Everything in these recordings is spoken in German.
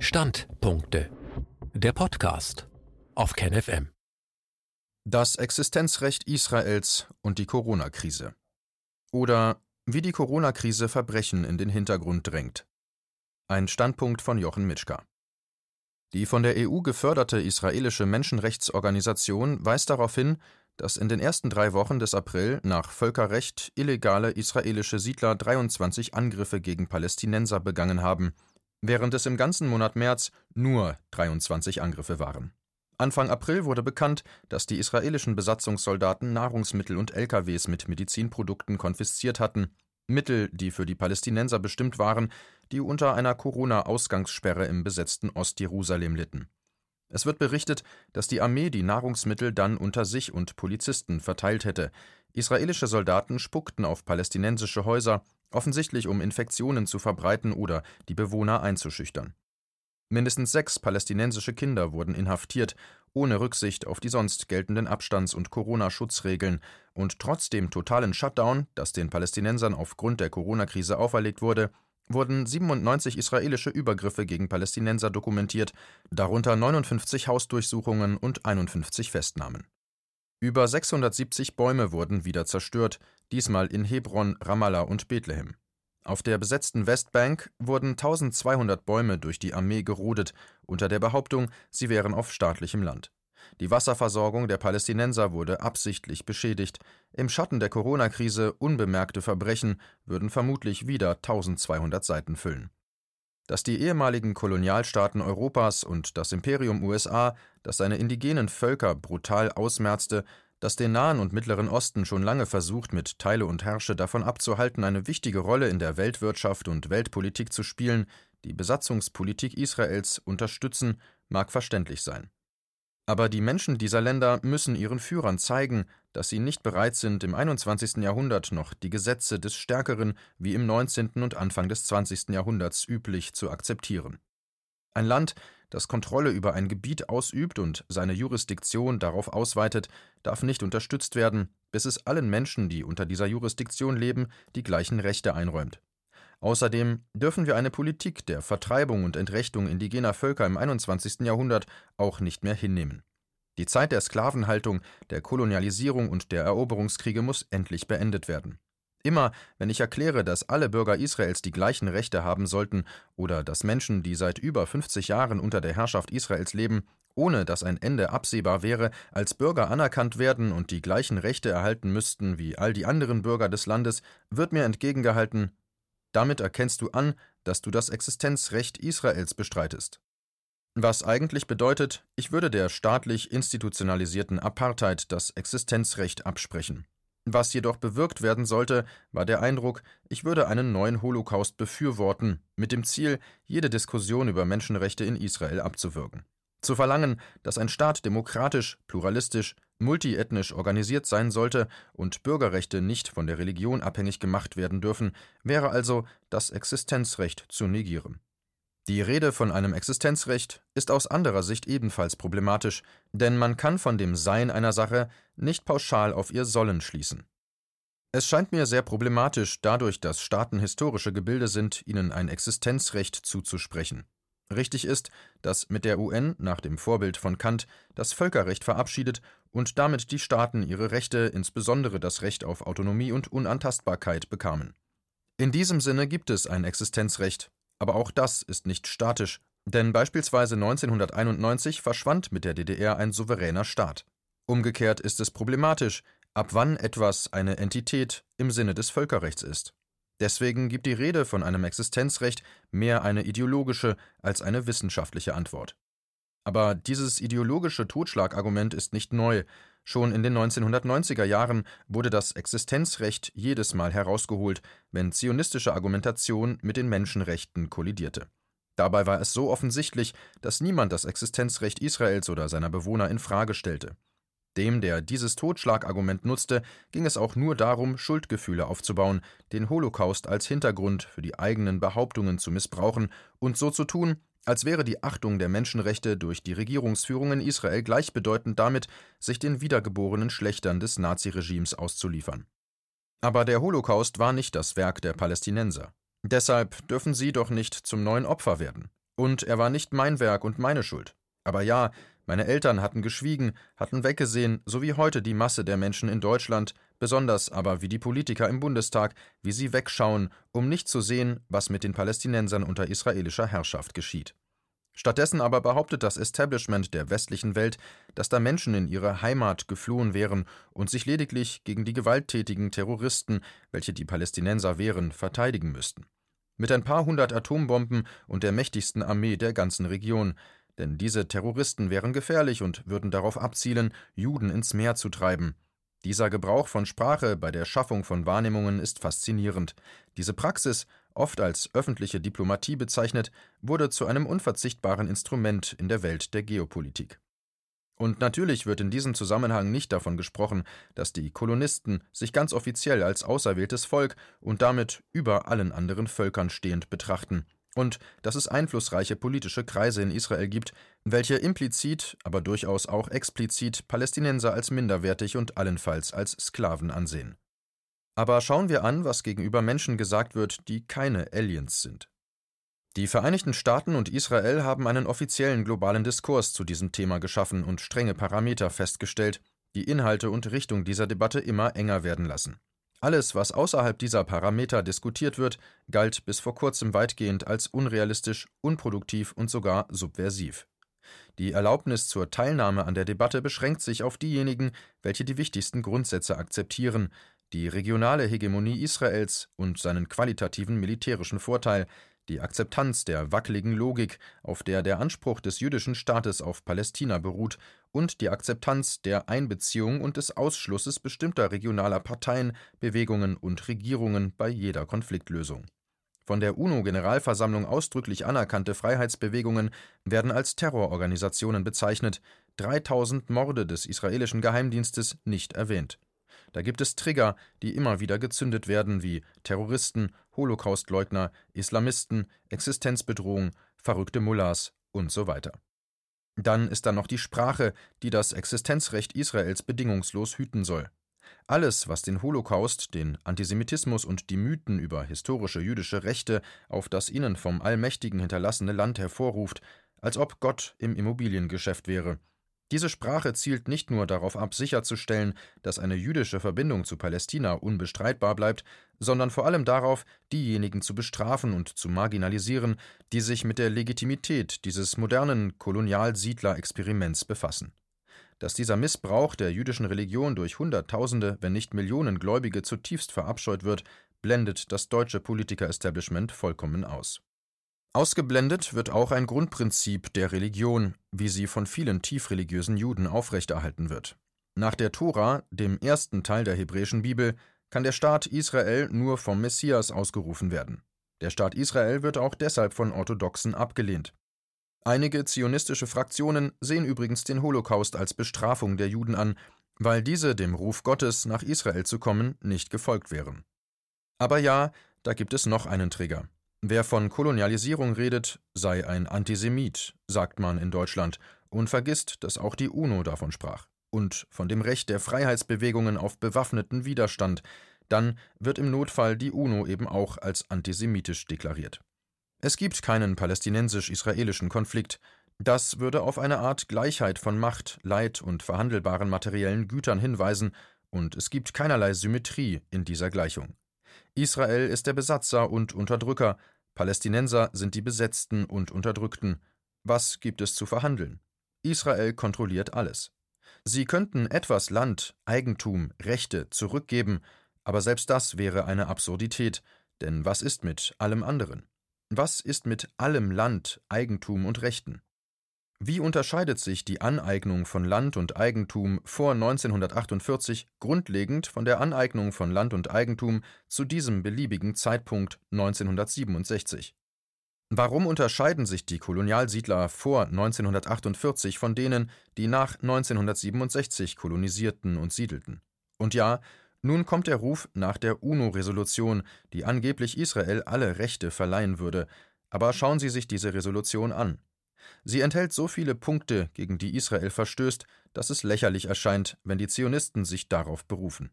Standpunkte. Der Podcast auf KenFM. Das Existenzrecht Israels und die Corona-Krise. Oder wie die Corona-Krise Verbrechen in den Hintergrund drängt. Ein Standpunkt von Jochen Mitschka. Die von der EU geförderte israelische Menschenrechtsorganisation weist darauf hin, dass in den ersten drei Wochen des April nach Völkerrecht illegale israelische Siedler 23 Angriffe gegen Palästinenser begangen haben, während es im ganzen Monat März nur 23 Angriffe waren. Anfang April wurde bekannt, dass die israelischen Besatzungssoldaten Nahrungsmittel und LKWs mit Medizinprodukten konfisziert hatten, Mittel, die für die Palästinenser bestimmt waren, die unter einer Corona-Ausgangssperre im besetzten Ostjerusalem litten. Es wird berichtet, dass die Armee die Nahrungsmittel dann unter sich und Polizisten verteilt hätte. Israelische Soldaten spuckten auf palästinensische Häuser, offensichtlich um Infektionen zu verbreiten oder die Bewohner einzuschüchtern. Mindestens sechs palästinensische Kinder wurden inhaftiert, ohne Rücksicht auf die sonst geltenden Abstands- und Corona-Schutzregeln, und trotz dem totalen Shutdown, das den Palästinensern aufgrund der Corona-Krise auferlegt wurde, wurden 97 israelische Übergriffe gegen Palästinenser dokumentiert, darunter 59 Hausdurchsuchungen und 51 Festnahmen. Über 670 Bäume wurden wieder zerstört, diesmal in Hebron, Ramallah und Bethlehem. Auf der besetzten Westbank wurden 1200 Bäume durch die Armee gerodet, unter der Behauptung, sie wären auf staatlichem Land. Die Wasserversorgung der Palästinenser wurde absichtlich beschädigt. Im Schatten der Corona-Krise unbemerkte Verbrechen würden vermutlich wieder 1200 Seiten füllen. Dass die ehemaligen Kolonialstaaten Europas und das Imperium USA, das seine indigenen Völker brutal ausmerzte, das den Nahen und Mittleren Osten schon lange versucht, mit Teile und Herrsche davon abzuhalten, eine wichtige Rolle in der Weltwirtschaft und Weltpolitik zu spielen, die Besatzungspolitik Israels unterstützen, mag verständlich sein. Aber die Menschen dieser Länder müssen ihren Führern zeigen, dass sie nicht bereit sind, im 21. Jahrhundert noch die Gesetze des Stärkeren wie im 19. und Anfang des 20. Jahrhunderts üblich zu akzeptieren. Ein Land, das Kontrolle über ein Gebiet ausübt und seine Jurisdiktion darauf ausweitet, darf nicht unterstützt werden, bis es allen Menschen, die unter dieser Jurisdiktion leben, die gleichen Rechte einräumt. Außerdem dürfen wir eine Politik der Vertreibung und Entrechtung indigener Völker im 21. Jahrhundert auch nicht mehr hinnehmen. Die Zeit der Sklavenhaltung, der Kolonialisierung und der Eroberungskriege muss endlich beendet werden. Immer, wenn ich erkläre, dass alle Bürger Israels die gleichen Rechte haben sollten oder dass Menschen, die seit über 50 Jahren unter der Herrschaft Israels leben, ohne dass ein Ende absehbar wäre, als Bürger anerkannt werden und die gleichen Rechte erhalten müssten wie all die anderen Bürger des Landes, wird mir entgegengehalten, damit erkennst du an, dass du das Existenzrecht Israels bestreitest. Was eigentlich bedeutet, ich würde der staatlich institutionalisierten Apartheid das Existenzrecht absprechen. Was jedoch bewirkt werden sollte, war der Eindruck, ich würde einen neuen Holocaust befürworten, mit dem Ziel, jede Diskussion über Menschenrechte in Israel abzuwürgen. Zu verlangen, dass ein Staat demokratisch, pluralistisch, multiethnisch organisiert sein sollte und Bürgerrechte nicht von der Religion abhängig gemacht werden dürfen, wäre also das Existenzrecht zu negieren. Die Rede von einem Existenzrecht ist aus anderer Sicht ebenfalls problematisch, denn man kann von dem Sein einer Sache nicht pauschal auf ihr Sollen schließen. Es scheint mir sehr problematisch, dadurch, dass Staaten historische Gebilde sind, ihnen ein Existenzrecht zuzusprechen. Richtig ist, dass mit der UN nach dem Vorbild von Kant das Völkerrecht verabschiedet und damit die Staaten ihre Rechte, insbesondere das Recht auf Autonomie und Unantastbarkeit, bekamen. In diesem Sinne gibt es ein Existenzrecht, aber auch das ist nicht statisch, denn beispielsweise 1991 verschwand mit der DDR ein souveräner Staat. Umgekehrt ist es problematisch, ab wann etwas eine Entität im Sinne des Völkerrechts ist. Deswegen gibt die Rede von einem Existenzrecht mehr eine ideologische als eine wissenschaftliche Antwort. Aber dieses ideologische Totschlagargument ist nicht neu. Schon in den 1990er Jahren wurde das Existenzrecht jedes Mal herausgeholt, wenn zionistische Argumentation mit den Menschenrechten kollidierte. Dabei war es so offensichtlich, dass niemand das Existenzrecht Israels oder seiner Bewohner in Frage stellte. Dem, der dieses Totschlagargument nutzte, ging es auch nur darum, Schuldgefühle aufzubauen, den Holocaust als Hintergrund für die eigenen Behauptungen zu missbrauchen und so zu tun, als wäre die Achtung der Menschenrechte durch die Regierungsführung in Israel gleichbedeutend damit, sich den wiedergeborenen Schlechtern des Naziregimes auszuliefern. Aber der Holocaust war nicht das Werk der Palästinenser. Deshalb dürfen sie doch nicht zum neuen Opfer werden. Und er war nicht mein Werk und meine Schuld. Aber ja, meine Eltern hatten geschwiegen, hatten weggesehen, so wie heute die Masse der Menschen in Deutschland, besonders aber wie die Politiker im Bundestag, wie sie wegschauen, um nicht zu sehen, was mit den Palästinensern unter israelischer Herrschaft geschieht. Stattdessen aber behauptet das Establishment der westlichen Welt, dass da Menschen in ihre Heimat geflohen wären und sich lediglich gegen die gewalttätigen Terroristen, welche die Palästinenser wehren, verteidigen müssten. Mit ein paar hundert Atombomben und der mächtigsten Armee der ganzen Region, denn diese Terroristen wären gefährlich und würden darauf abzielen, Juden ins Meer zu treiben, dieser Gebrauch von Sprache bei der Schaffung von Wahrnehmungen ist faszinierend. Diese Praxis, oft als öffentliche Diplomatie bezeichnet, wurde zu einem unverzichtbaren Instrument in der Welt der Geopolitik. Und natürlich wird in diesem Zusammenhang nicht davon gesprochen, dass die Kolonisten sich ganz offiziell als auserwähltes Volk und damit über allen anderen Völkern stehend betrachten und dass es einflussreiche politische Kreise in Israel gibt, welche implizit, aber durchaus auch explizit Palästinenser als minderwertig und allenfalls als Sklaven ansehen. Aber schauen wir an, was gegenüber Menschen gesagt wird, die keine Aliens sind. Die Vereinigten Staaten und Israel haben einen offiziellen globalen Diskurs zu diesem Thema geschaffen und strenge Parameter festgestellt, die Inhalte und Richtung dieser Debatte immer enger werden lassen. Alles, was außerhalb dieser Parameter diskutiert wird, galt bis vor kurzem weitgehend als unrealistisch, unproduktiv und sogar subversiv. Die Erlaubnis zur Teilnahme an der Debatte beschränkt sich auf diejenigen, welche die wichtigsten Grundsätze akzeptieren, die regionale Hegemonie Israels und seinen qualitativen militärischen Vorteil, die Akzeptanz der wackeligen Logik, auf der der Anspruch des jüdischen Staates auf Palästina beruht, und die Akzeptanz der Einbeziehung und des Ausschlusses bestimmter regionaler Parteien, Bewegungen und Regierungen bei jeder Konfliktlösung. Von der UNO-Generalversammlung ausdrücklich anerkannte Freiheitsbewegungen werden als Terrororganisationen bezeichnet, 3000 Morde des israelischen Geheimdienstes nicht erwähnt. Da gibt es Trigger, die immer wieder gezündet werden, wie Terroristen, Holocaustleugner, Islamisten, Existenzbedrohung, verrückte Mullahs und so weiter. Dann ist da noch die Sprache, die das Existenzrecht Israels bedingungslos hüten soll. Alles, was den Holocaust, den Antisemitismus und die Mythen über historische jüdische Rechte auf das ihnen vom Allmächtigen hinterlassene Land hervorruft, als ob Gott im Immobiliengeschäft wäre, diese Sprache zielt nicht nur darauf ab, sicherzustellen, dass eine jüdische Verbindung zu Palästina unbestreitbar bleibt, sondern vor allem darauf, diejenigen zu bestrafen und zu marginalisieren, die sich mit der Legitimität dieses modernen Kolonialsiedler-Experiments befassen. Dass dieser Missbrauch der jüdischen Religion durch Hunderttausende, wenn nicht Millionen Gläubige zutiefst verabscheut wird, blendet das deutsche Politiker-Establishment vollkommen aus. Ausgeblendet wird auch ein Grundprinzip der Religion, wie sie von vielen tiefreligiösen Juden aufrechterhalten wird. Nach der Tora, dem ersten Teil der hebräischen Bibel, kann der Staat Israel nur vom Messias ausgerufen werden. Der Staat Israel wird auch deshalb von Orthodoxen abgelehnt. Einige zionistische Fraktionen sehen übrigens den Holocaust als Bestrafung der Juden an, weil diese dem Ruf Gottes, nach Israel zu kommen, nicht gefolgt wären. Aber ja, da gibt es noch einen Trigger. Wer von Kolonialisierung redet, sei ein Antisemit, sagt man in Deutschland und vergisst, dass auch die UNO davon sprach. Und von dem Recht der Freiheitsbewegungen auf bewaffneten Widerstand, dann wird im Notfall die UNO eben auch als antisemitisch deklariert. Es gibt keinen palästinensisch-israelischen Konflikt. Das würde auf eine Art Gleichheit von Macht, Leid und verhandelbaren materiellen Gütern hinweisen, und es gibt keinerlei Symmetrie in dieser Gleichung. Israel ist der Besatzer und Unterdrücker, Palästinenser sind die Besetzten und Unterdrückten. Was gibt es zu verhandeln? Israel kontrolliert alles. Sie könnten etwas Land, Eigentum, Rechte zurückgeben, aber selbst das wäre eine Absurdität, denn was ist mit allem anderen? Was ist mit allem Land, Eigentum und Rechten? Wie unterscheidet sich die Aneignung von Land und Eigentum vor 1948 grundlegend von der Aneignung von Land und Eigentum zu diesem beliebigen Zeitpunkt 1967? Warum unterscheiden sich die Kolonialsiedler vor 1948 von denen, die nach 1967 kolonisierten und siedelten? Und ja, nun kommt der Ruf nach der UNO-Resolution, die angeblich Israel alle Rechte verleihen würde, aber schauen Sie sich diese Resolution an. Sie enthält so viele Punkte, gegen die Israel verstößt, dass es lächerlich erscheint, wenn die Zionisten sich darauf berufen.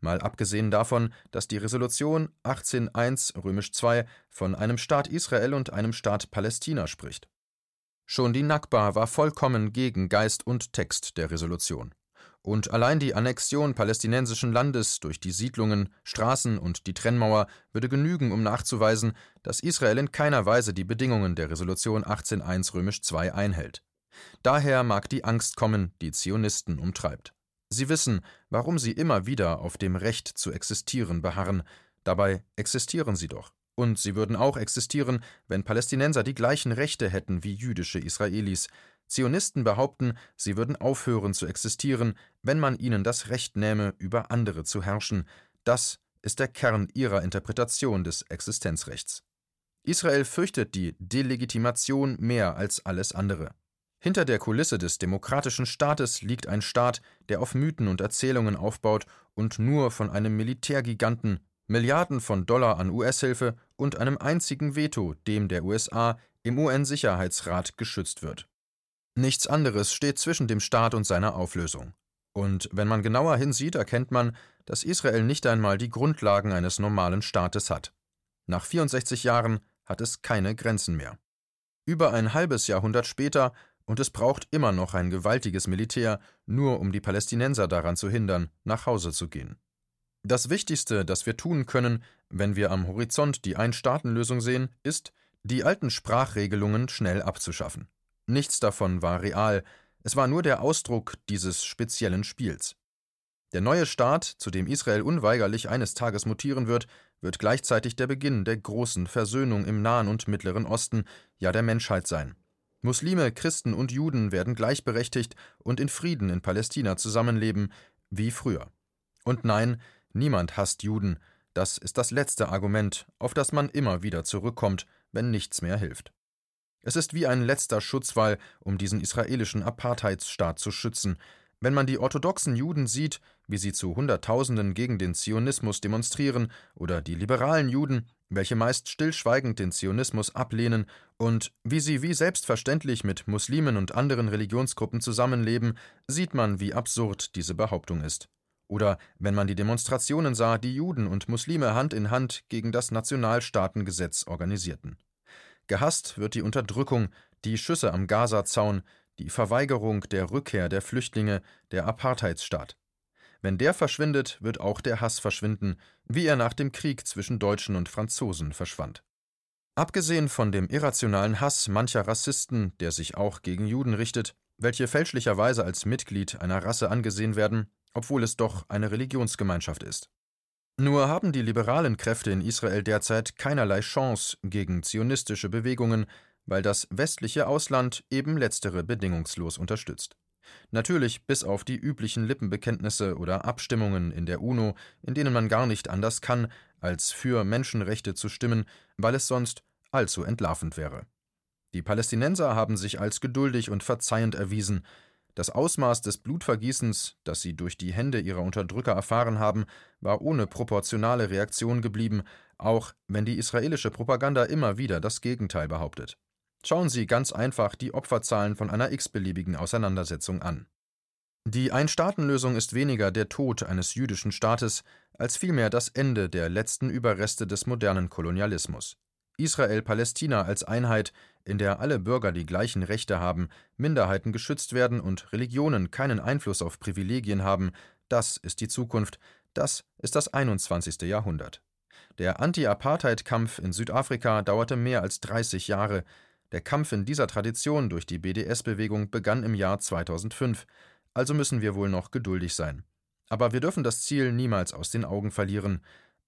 Mal abgesehen davon, dass die Resolution 18.1 römisch 2 von einem Staat Israel und einem Staat Palästina spricht. Schon die Nakba war vollkommen gegen Geist und Text der Resolution. Und allein die Annexion palästinensischen Landes durch die Siedlungen, Straßen und die Trennmauer würde genügen, um nachzuweisen, dass Israel in keiner Weise die Bedingungen der Resolution 18.1 römisch II einhält. Daher mag die Angst kommen, die Zionisten umtreibt. Sie wissen, warum sie immer wieder auf dem Recht zu existieren beharren, dabei existieren sie doch. Und sie würden auch existieren, wenn Palästinenser die gleichen Rechte hätten wie jüdische Israelis, Zionisten behaupten, sie würden aufhören zu existieren, wenn man ihnen das Recht nähme, über andere zu herrschen. Das ist der Kern ihrer Interpretation des Existenzrechts. Israel fürchtet die Delegitimation mehr als alles andere. Hinter der Kulisse des demokratischen Staates liegt ein Staat, der auf Mythen und Erzählungen aufbaut und nur von einem Militärgiganten, Milliarden von Dollar an US-Hilfe und einem einzigen Veto, dem der USA, im UN-Sicherheitsrat geschützt wird. Nichts anderes steht zwischen dem Staat und seiner Auflösung. Und wenn man genauer hinsieht, erkennt man, dass Israel nicht einmal die Grundlagen eines normalen Staates hat. Nach 64 Jahren hat es keine Grenzen mehr. Über ein halbes Jahrhundert später, und es braucht immer noch ein gewaltiges Militär, nur um die Palästinenser daran zu hindern, nach Hause zu gehen. Das Wichtigste, das wir tun können, wenn wir am Horizont die Ein-Staaten-Lösung sehen, ist, die alten Sprachregelungen schnell abzuschaffen. Nichts davon war real, es war nur der Ausdruck dieses speziellen Spiels. Der neue Staat, zu dem Israel unweigerlich eines Tages mutieren wird, wird gleichzeitig der Beginn der großen Versöhnung im Nahen und Mittleren Osten, ja der Menschheit sein. Muslime, Christen und Juden werden gleichberechtigt und in Frieden in Palästina zusammenleben, wie früher. Und nein, niemand hasst Juden, das ist das letzte Argument, auf das man immer wieder zurückkommt, wenn nichts mehr hilft. Es ist wie ein letzter Schutzwall, um diesen israelischen Apartheidsstaat zu schützen. Wenn man die orthodoxen Juden sieht, wie sie zu Hunderttausenden gegen den Zionismus demonstrieren, oder die liberalen Juden, welche meist stillschweigend den Zionismus ablehnen, und wie sie wie selbstverständlich mit Muslimen und anderen Religionsgruppen zusammenleben, sieht man, wie absurd diese Behauptung ist. Oder wenn man die Demonstrationen sah, die Juden und Muslime Hand in Hand gegen das Nationalstaatengesetz organisierten. Gehasst wird die Unterdrückung, die Schüsse am Gazazaun, die Verweigerung der Rückkehr der Flüchtlinge, der Apartheidsstaat. Wenn der verschwindet, wird auch der Hass verschwinden, wie er nach dem Krieg zwischen Deutschen und Franzosen verschwand. Abgesehen von dem irrationalen Hass mancher Rassisten, der sich auch gegen Juden richtet, welche fälschlicherweise als Mitglied einer Rasse angesehen werden, obwohl es doch eine Religionsgemeinschaft ist. Nur haben die liberalen Kräfte in Israel derzeit keinerlei Chance gegen zionistische Bewegungen, weil das westliche Ausland eben letztere bedingungslos unterstützt. Natürlich bis auf die üblichen Lippenbekenntnisse oder Abstimmungen in der UNO, in denen man gar nicht anders kann, als für Menschenrechte zu stimmen, weil es sonst allzu entlarvend wäre. Die Palästinenser haben sich als geduldig und verzeihend erwiesen, das Ausmaß des Blutvergießens, das sie durch die Hände ihrer Unterdrücker erfahren haben, war ohne proportionale Reaktion geblieben, auch wenn die israelische Propaganda immer wieder das Gegenteil behauptet. Schauen Sie ganz einfach die Opferzahlen von einer x-beliebigen Auseinandersetzung an. Die Ein-Staaten-Lösung ist weniger der Tod eines jüdischen Staates, als vielmehr das Ende der letzten Überreste des modernen Kolonialismus. Israel-Palästina als Einheit, in der alle Bürger die gleichen Rechte haben, Minderheiten geschützt werden und Religionen keinen Einfluss auf Privilegien haben, das ist die Zukunft, das ist das 21. Jahrhundert. Der Anti-Apartheid-Kampf in Südafrika dauerte mehr als 30 Jahre. Der Kampf in dieser Tradition durch die BDS-Bewegung begann im Jahr 2005, also müssen wir wohl noch geduldig sein. Aber wir dürfen das Ziel niemals aus den Augen verlieren.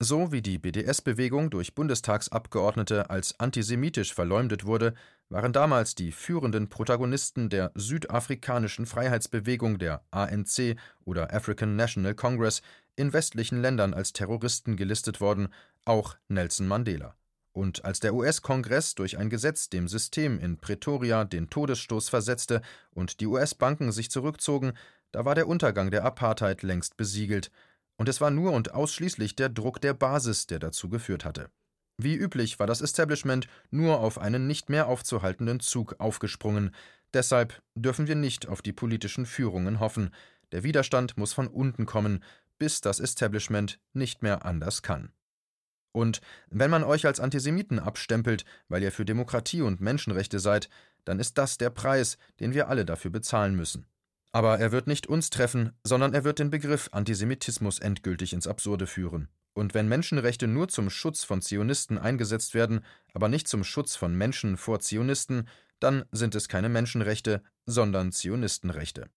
So wie die BDS-Bewegung durch Bundestagsabgeordnete als antisemitisch verleumdet wurde, waren damals die führenden Protagonisten der südafrikanischen Freiheitsbewegung der ANC oder African National Congress in westlichen Ländern als Terroristen gelistet worden, auch Nelson Mandela. Und als der US-Kongress durch ein Gesetz dem System in Pretoria den Todesstoß versetzte und die US-Banken sich zurückzogen, da war der Untergang der Apartheid längst besiegelt, und es war nur und ausschließlich der Druck der Basis, der dazu geführt hatte. Wie üblich war das Establishment nur auf einen nicht mehr aufzuhaltenden Zug aufgesprungen, deshalb dürfen wir nicht auf die politischen Führungen hoffen, der Widerstand muss von unten kommen, bis das Establishment nicht mehr anders kann. Und wenn man euch als Antisemiten abstempelt, weil ihr für Demokratie und Menschenrechte seid, dann ist das der Preis, den wir alle dafür bezahlen müssen. Aber er wird nicht uns treffen, sondern er wird den Begriff Antisemitismus endgültig ins Absurde führen. Und wenn Menschenrechte nur zum Schutz von Zionisten eingesetzt werden, aber nicht zum Schutz von Menschen vor Zionisten, dann sind es keine Menschenrechte, sondern Zionistenrechte.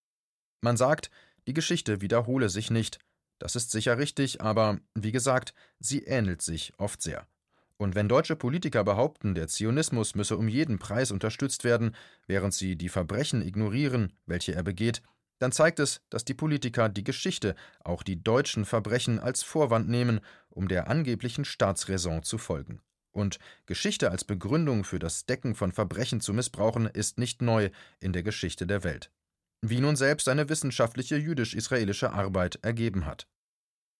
Man sagt, die Geschichte wiederhole sich nicht. Das ist sicher richtig, aber wie gesagt, sie ähnelt sich oft sehr. Und wenn deutsche Politiker behaupten, der Zionismus müsse um jeden Preis unterstützt werden, während sie die Verbrechen ignorieren, welche er begeht, dann zeigt es, dass die Politiker die Geschichte, auch die deutschen Verbrechen, als Vorwand nehmen, um der angeblichen Staatsräson zu folgen. Und Geschichte als Begründung für das Decken von Verbrechen zu missbrauchen, ist nicht neu in der Geschichte der Welt. Wie nun selbst eine wissenschaftliche jüdisch-israelische Arbeit ergeben hat.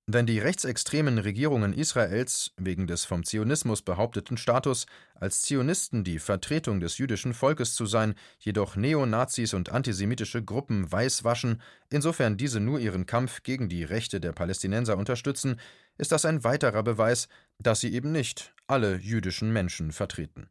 Wenn die rechtsextremen Regierungen Israels wegen des vom Zionismus behaupteten Status, als Zionisten die Vertretung des jüdischen Volkes zu sein, jedoch Neonazis und antisemitische Gruppen weißwaschen, insofern diese nur ihren Kampf gegen die Rechte der Palästinenser unterstützen, ist das ein weiterer Beweis, dass sie eben nicht alle jüdischen Menschen vertreten.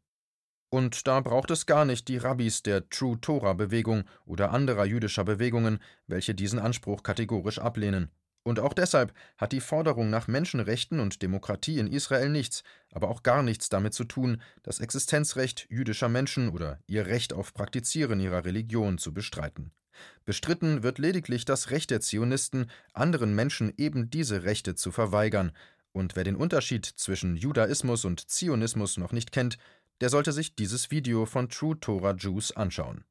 Und da braucht es gar nicht die Rabbis der True Torah Bewegung oder anderer jüdischer Bewegungen, welche diesen Anspruch kategorisch ablehnen. Und auch deshalb hat die Forderung nach Menschenrechten und Demokratie in Israel nichts, aber auch gar nichts damit zu tun, das Existenzrecht jüdischer Menschen oder ihr Recht auf Praktizieren ihrer Religion zu bestreiten. Bestritten wird lediglich das Recht der Zionisten, anderen Menschen eben diese Rechte zu verweigern, und wer den Unterschied zwischen Judaismus und Zionismus noch nicht kennt, der sollte sich dieses Video von True Torah Jews anschauen.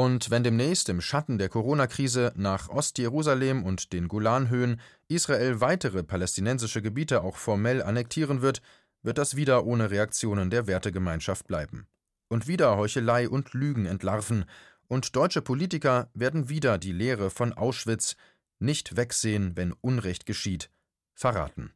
Und wenn demnächst im Schatten der Corona-Krise nach Ostjerusalem und den Golanhöhen Israel weitere palästinensische Gebiete auch formell annektieren wird, wird das wieder ohne Reaktionen der Wertegemeinschaft bleiben. Und wieder Heuchelei und Lügen entlarven, und deutsche Politiker werden wieder die Lehre von Auschwitz nicht wegsehen, wenn Unrecht geschieht, verraten.